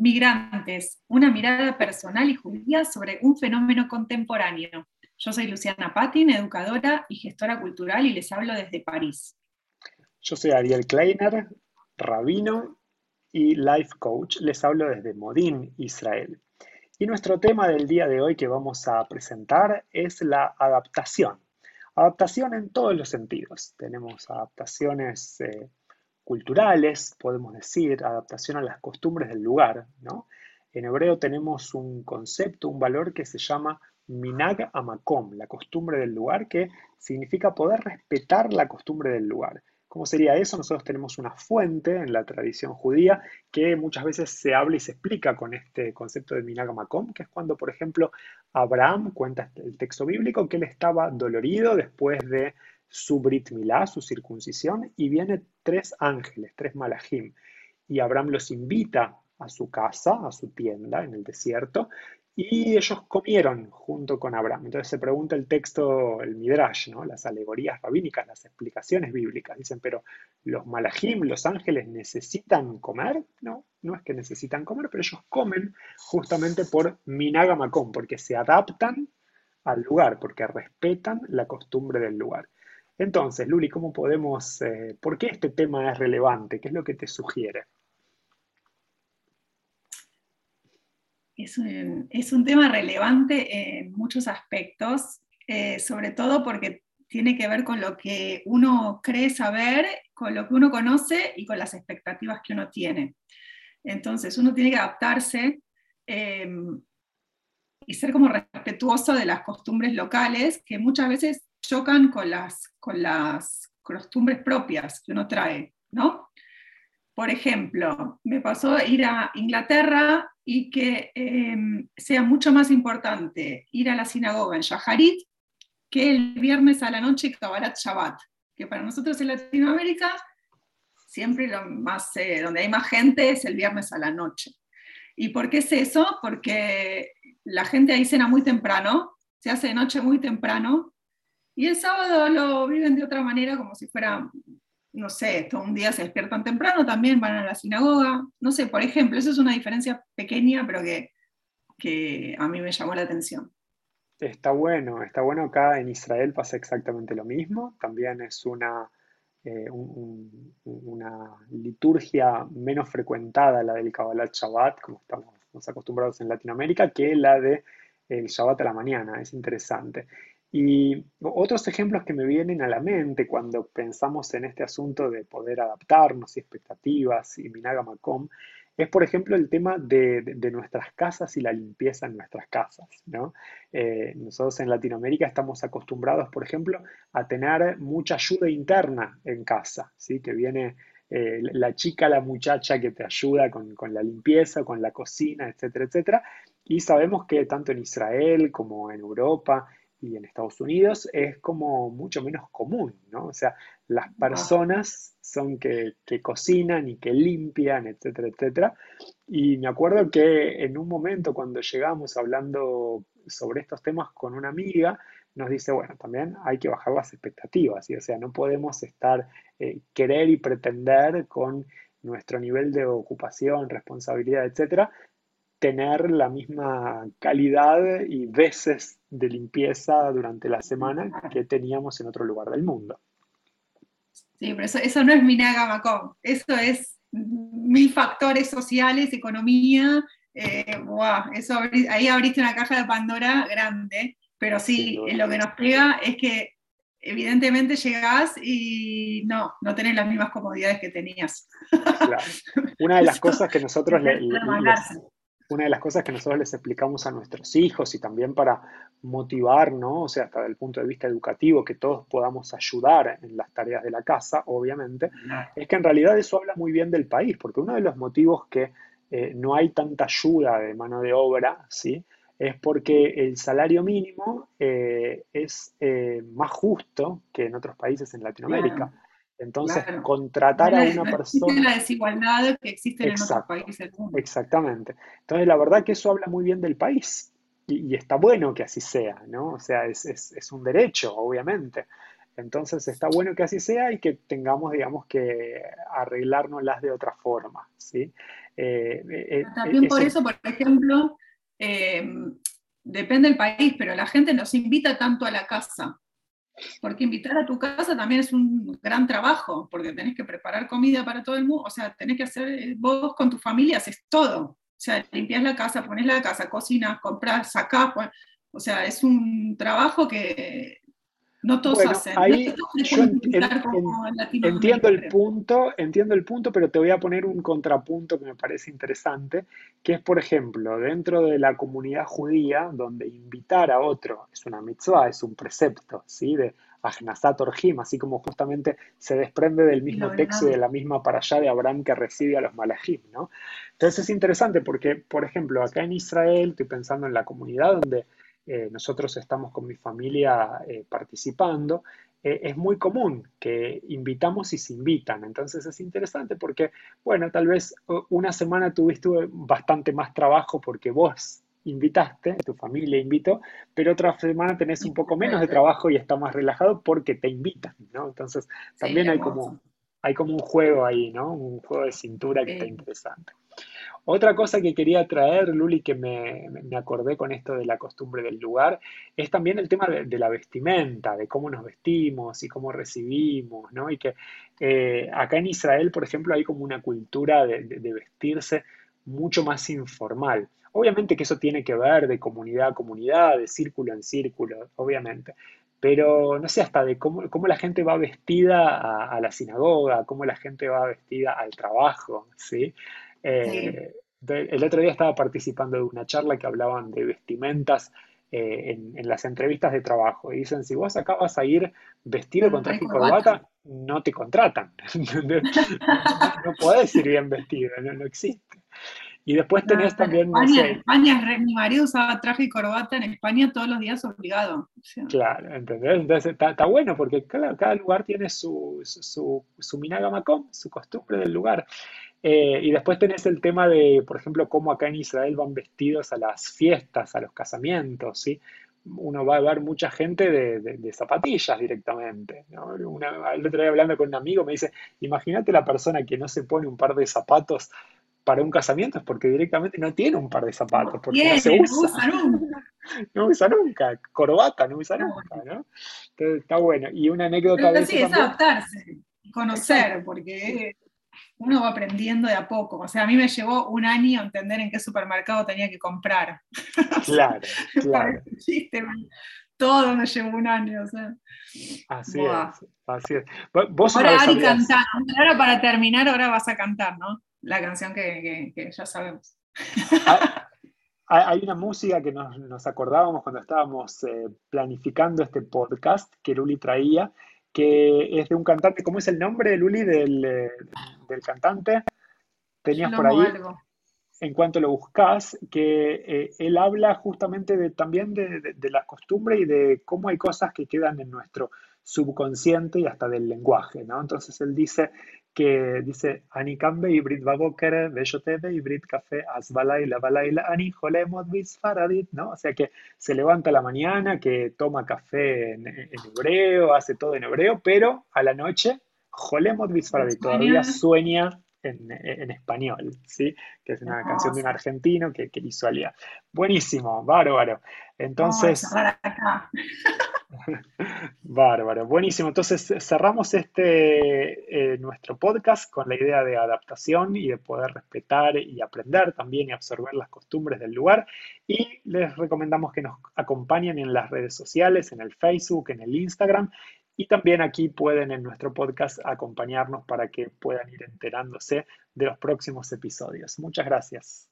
Migrantes, una mirada personal y judía sobre un fenómeno contemporáneo. Yo soy Luciana Patin, educadora y gestora cultural y les hablo desde París. Yo soy Ariel Kleiner, rabino y life coach. Les hablo desde Modín, Israel. Y nuestro tema del día de hoy que vamos a presentar es la adaptación. Adaptación en todos los sentidos. Tenemos adaptaciones eh, culturales, podemos decir, adaptación a las costumbres del lugar. ¿no? En hebreo tenemos un concepto, un valor que se llama minag amakom, la costumbre del lugar, que significa poder respetar la costumbre del lugar. ¿Cómo sería eso? Nosotros tenemos una fuente en la tradición judía que muchas veces se habla y se explica con este concepto de minag amakom, que es cuando, por ejemplo, Abraham cuenta el texto bíblico que él estaba dolorido después de su Brit Milá, su circuncisión, y vienen tres ángeles, tres malachim, y Abraham los invita a su casa, a su tienda en el desierto, y ellos comieron junto con Abraham. Entonces se pregunta el texto, el Midrash, ¿no? las alegorías rabínicas, las explicaciones bíblicas. Dicen, pero los malachim, los ángeles, necesitan comer. No, no es que necesitan comer, pero ellos comen justamente por minagamakom, porque se adaptan al lugar, porque respetan la costumbre del lugar. Entonces, Luli, ¿cómo podemos, eh, por qué este tema es relevante? ¿Qué es lo que te sugiere? Es un, tema relevante en muchos aspectos, eh, sobre todo porque tiene que ver con lo que uno cree saber, con lo que uno conoce y con las expectativas que uno tiene. Entonces, uno tiene que adaptarse em, y ser como respetuoso de las costumbres locales que muchas veces chocan con las, con las costumbres propias que uno trae, ¿no? Por ejemplo, me pasó ir a Inglaterra y que em, sea mucho más importante ir a la sinagoga en Shaharit que el viernes a la noche Kabbalat Shabbat, que para nosotros en Latinoamérica siempre lo más, eh, donde hay más gente es el viernes a la noche. ¿Y por qué es eso? Porque la gente ahí cena muy temprano, se hace de noche muy temprano, y el sábado lo viven de otra manera, como si fuera, no sé, todo un día se despiertan temprano, también van a la sinagoga. No sé, por ejemplo, eso es una diferencia pequeña, pero que, que a mí me llamó la atención. Está bueno, está bueno. Acá en Israel pasa exactamente lo mismo. También es una, eh, una liturgia menos frecuentada, la del Kabbalat Shabbat, como estamos acostumbrados en Latinoamérica, que la de Shabbat a la mañana. Es interesante. Y otros ejemplos que me vienen a la mente cuando pensamos en este asunto de poder adaptarnos y expectativas y Minagamakom, es por ejemplo el tema de, nuestras casas y la limpieza en nuestras casas. ¿no? Eh, nosotros en Latinoamérica estamos acostumbrados, por ejemplo, a tener mucha ayuda interna en casa, ¿sí? que viene eh, la chica, la muchacha que te ayuda con, con, la limpieza, con la cocina, etcétera, etcétera. Y sabemos que tanto en Israel como en Europa y en Estados Unidos es como mucho menos común, ¿no? O sea, las personas son que, cocinan y que limpian, etcétera, etcétera. Y me acuerdo que en un momento cuando llegamos hablando sobre estos temas con una amiga, nos dice, bueno, también hay que bajar las expectativas, ¿sí? o sea, no podemos estar, eh, querer y pretender con nuestro nivel de ocupación, responsabilidad, etcétera, tener la misma calidad y veces de limpieza durante la semana que teníamos en otro lugar del mundo. Sí, pero eso, no es Minagamacón, eso es mil factores sociales, economía, eh, eso ahí abriste una caja de Pandora grande, pero sí, lo que nos pega es que evidentemente llegás y no, no tenés las mismas comodidades que tenías. Claro. Una de las cosas que nosotros le, una de las cosas que nosotros les explicamos a nuestros hijos y también para motivar, ¿no? O sea, hasta el punto de vista educativo, que todos podamos ayudar en las tareas de la casa, obviamente, es que en realidad eso habla muy bien del país, porque uno de los motivos que eh, no hay tanta ayuda de mano de obra, ¿sí? Es porque el salario mínimo eh, es eh, más justo que en otros países en Latinoamérica. Entonces, contratar a una persona... la desigualdad que existe en otros países. Exactamente. Entonces, la verdad que eso habla muy bien del país. Y, está bueno que así sea, ¿no? O sea, es, un derecho, obviamente. Entonces está bueno que así sea y que tengamos, digamos, que arreglárnoslas de otra forma, ¿sí? Eh, eh, También por eso, por ejemplo, depende del país, pero la gente nos invita tanto a la casa. Porque invitar a tu casa también es un gran trabajo, porque tenés que preparar comida para todo el mundo, o sea, tenés que hacer, vos con tu familia haces todo. O sea, limpias la casa, pones la casa, cocinas, compras, sacás, o sea, es un trabajo que no todos hacen. Ahí yo entiendo el punto, entiendo el punto, pero te voy a poner un contrapunto que me parece interesante, que es, por ejemplo, dentro de la comunidad judía, donde invitar a otro es una mitzvah, es un precepto, ¿sí? De Ahnasat Orjim, así como justamente se desprende del mismo texto y de la misma para allá de Abraham que recibe a los Malachim, ¿no? Entonces es interesante porque, por ejemplo, acá en Israel, estoy pensando en la comunidad donde eh, nosotros estamos con mi familia eh, participando, eh, es muy común que invitamos y se invitan. Entonces es interesante porque, bueno, tal vez una semana tuviste bastante más trabajo porque vos invitaste, tu familia invitó, pero otra semana tenés un poco menos de trabajo y está más relajado porque te invitan, ¿no? Entonces también hay como, hay como un juego ahí, ¿no? Un juego de cintura que está interesante. Otra cosa que quería traer, Luli, que me, acordé con esto de la costumbre del lugar, es también el tema de, la vestimenta, de cómo nos vestimos y cómo recibimos, ¿no? Y que eh, acá en Israel, por ejemplo, hay como una cultura de, vestirse mucho más informal. Obviamente que eso tiene que ver de comunidad a comunidad, de círculo en círculo, obviamente. Pero no sé, hasta de cómo, la gente va vestida a, a, la sinagoga, cómo la gente va vestida al trabajo, ¿sí? Eh, el otro día estaba participando de una charla que hablaban de vestimentas eh, en, las entrevistas de trabajo y dicen, si vos acá vas a ir vestido con traje y corbata, no te contratan. no, podés ir bien vestido, no, existe. Y después tenés también... España, España, mi marido usaba traje y corbata en España todos los días obligado. Claro, ¿entendés? Entonces está, bueno porque cada lugar tiene su, su, su, su su costumbre del lugar. Eh, y después tenés el tema de, por ejemplo, cómo acá en Israel van vestidos a las fiestas, a los casamientos, ¿sí? Uno va a ver mucha gente de, zapatillas directamente. ¿no? el otro día hablando con un amigo me dice, imagínate la persona que no se pone un par de zapatos para un casamiento es porque directamente no tiene un par de zapatos, porque no se usa. Nunca. no usa nunca. Corbata no usa nunca, ¿no? Entonces está bueno. Y una anécdota de sí, es adaptarse, conocer, porque uno va aprendiendo de a poco. O sea, a mí me llevó un año entender en qué supermercado tenía que comprar. Claro, claro. todo me llevó un año. O sea. Así es, así es. ahora, Ari ahora para terminar, ahora vas a cantar, ¿no? La canción que, ya sabemos. Hay, una música que nos, acordábamos cuando estábamos eh, planificando este podcast que Luli traía, que es de un cantante, ¿cómo es el nombre, Luli, del, eh, del cantante? Tenías por ahí, en cuanto lo buscas, que eh, él habla justamente de, también de, de, de, la costumbre y de cómo hay cosas que quedan en nuestro subconsciente y hasta del lenguaje, ¿no? Entonces él dice que dice, Ani kambe ibrit babokere, beshotebe ibrit café asbalaila balaila ani jolemot faradit, ¿no? O sea que se levanta a la mañana, que toma café en, hebreo, hace todo en hebreo, pero a la noche, jolemot faradit, todavía sueña en, español, ¿sí? Que es una canción de un argentino que, que hizo. Buenísimo, bárbaro. Entonces... Bárbaro, buenísimo. Entonces cerramos este eh, nuestro podcast con la idea de adaptación y de poder respetar y aprender también y absorber las costumbres del lugar. Y les recomendamos que nos acompañen en las redes sociales, en el Facebook, en el Instagram. Y también aquí pueden en nuestro podcast acompañarnos para que puedan ir enterándose de los próximos episodios. Muchas gracias.